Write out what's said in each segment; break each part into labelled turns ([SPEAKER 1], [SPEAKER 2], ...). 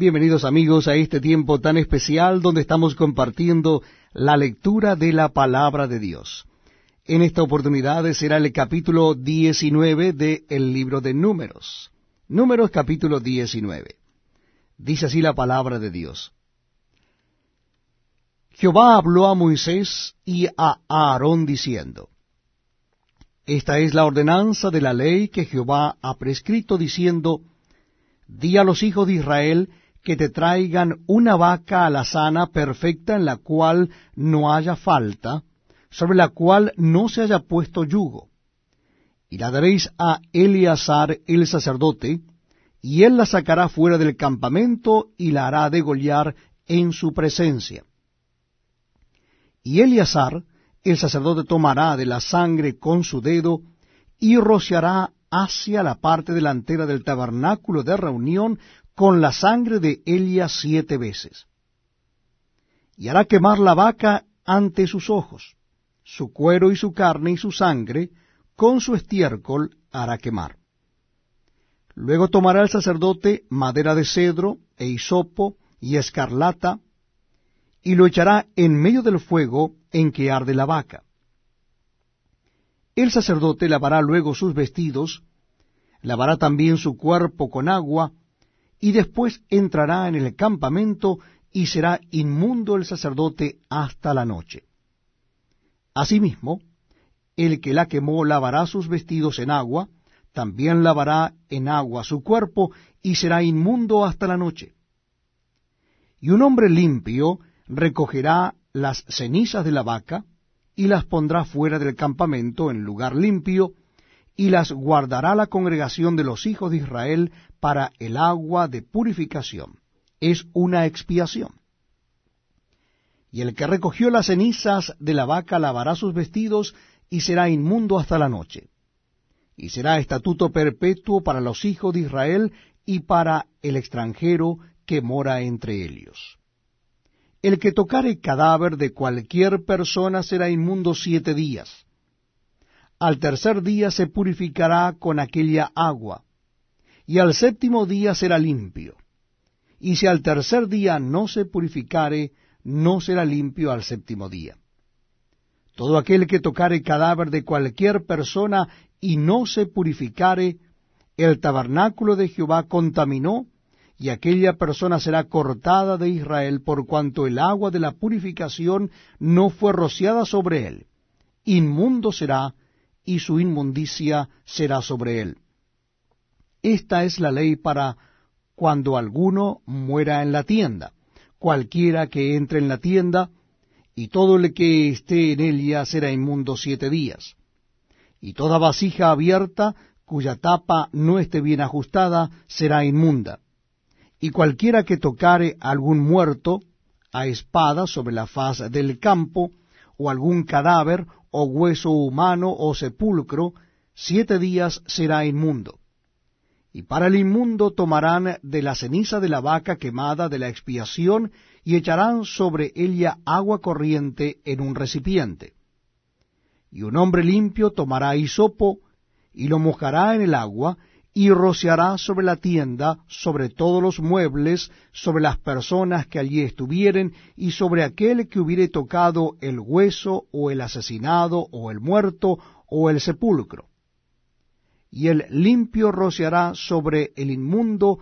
[SPEAKER 1] Bienvenidos amigos a este tiempo tan especial donde estamos compartiendo la lectura de la palabra de Dios. En esta oportunidad será el capítulo 19 del libro de Números. Números capítulo 19. Dice así la palabra de Dios. Jehová habló a Moisés y a Aarón diciendo, Esta es la ordenanza de la ley que Jehová ha prescrito diciendo, Di a los hijos de Israel que te traigan una vaca alazana perfecta en la cual no haya falta, sobre la cual no se haya puesto yugo. Y la daréis a Eleazar el sacerdote, y él la sacará fuera del campamento y la hará degollar en su presencia. Y Eleazar el sacerdote tomará de la sangre con su dedo y rociará hacia la parte delantera del tabernáculo de reunión con la sangre de Elia siete veces. Y hará quemar la vaca ante sus ojos, su cuero y su carne y su sangre, con su estiércol hará quemar. Luego tomará el sacerdote madera de cedro, e hisopo, y escarlata, y lo echará en medio del fuego en que arde la vaca. El sacerdote lavará luego sus vestidos, lavará también su cuerpo con agua, y después entrará en el campamento y será inmundo el sacerdote hasta la noche. Asimismo, el que la quemó lavará sus vestidos en agua, también lavará en agua su cuerpo y será inmundo hasta la noche. Y un hombre limpio recogerá las cenizas de la vaca y las pondrá fuera del campamento en lugar limpio, y las guardará la congregación de los hijos de Israel para el agua de purificación. Es una expiación. Y el que recogió las cenizas de la vaca lavará sus vestidos y será inmundo hasta la noche. Y será estatuto perpetuo para los hijos de Israel y para el extranjero que mora entre ellos. El que tocare cadáver de cualquier persona será inmundo siete días al tercer día se purificará con aquella agua, y al séptimo día será limpio. Y si al tercer día no se purificare, no será limpio al séptimo día. Todo aquel que tocare cadáver de cualquier persona y no se purificare, el tabernáculo de Jehová contaminó, y aquella persona será cortada de Israel por cuanto el agua de la purificación no fue rociada sobre él. Inmundo será y su inmundicia será sobre él. Esta es la ley para cuando alguno muera en la tienda, cualquiera que entre en la tienda, y todo el que esté en ella será inmundo siete días. Y toda vasija abierta, cuya tapa no esté bien ajustada, será inmunda. Y cualquiera que tocare algún muerto a espada sobre la faz del campo, o algún cadáver, o hueso humano o sepulcro, siete días será inmundo. Y para el inmundo tomarán de la ceniza de la vaca quemada de la expiación y echarán sobre ella agua corriente en un recipiente. Y un hombre limpio tomará hisopo y lo mojará en el agua y rociará sobre la tienda, sobre todos los muebles, sobre las personas que allí estuvieren, y sobre aquel que hubiere tocado el hueso, o el asesinado, o el muerto, o el sepulcro. Y el limpio rociará sobre el inmundo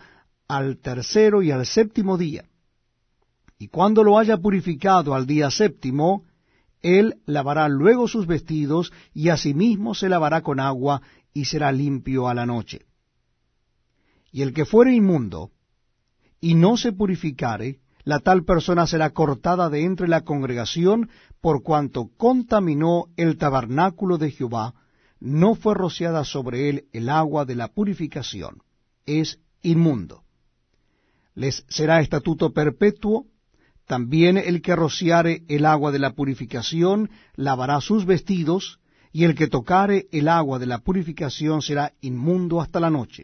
[SPEAKER 1] al tercero y al séptimo día. Y cuando lo haya purificado al día séptimo, él lavará luego sus vestidos, y asimismo se lavará con agua, y será limpio a la noche. Y el que fuere inmundo y no se purificare, la tal persona será cortada de entre la congregación, por cuanto contaminó el tabernáculo de Jehová, no fue rociada sobre él el agua de la purificación, es inmundo. Les será estatuto perpetuo, también el que rociare el agua de la purificación lavará sus vestidos, y el que tocare el agua de la purificación será inmundo hasta la noche